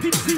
deep.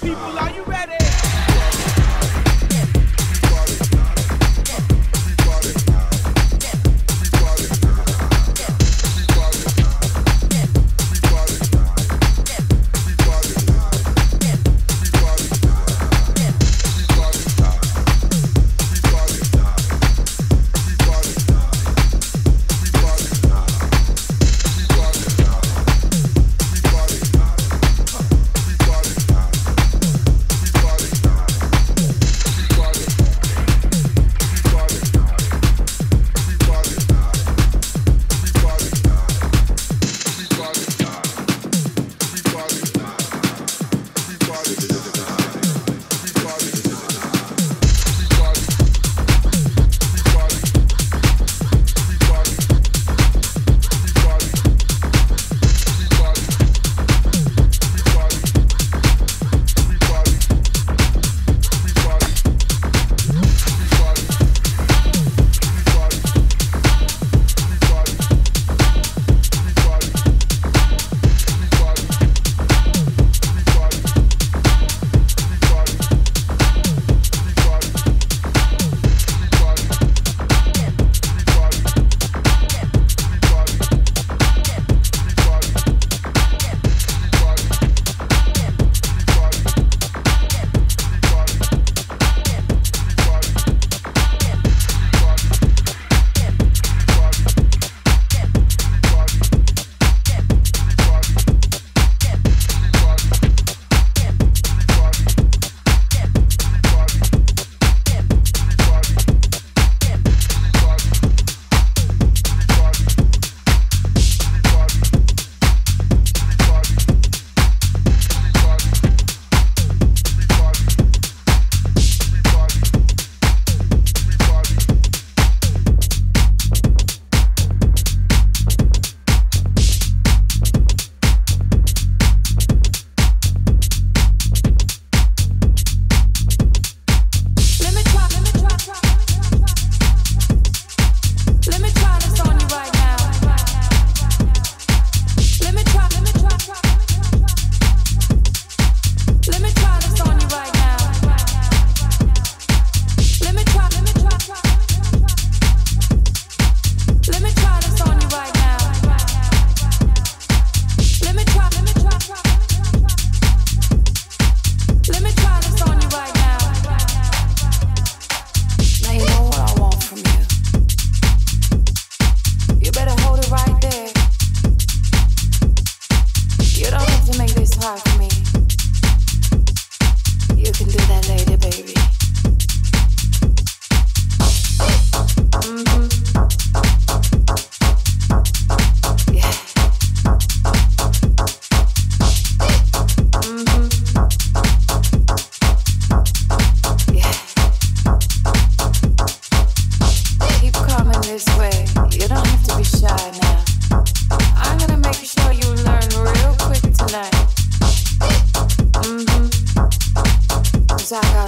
people, are you ready? I got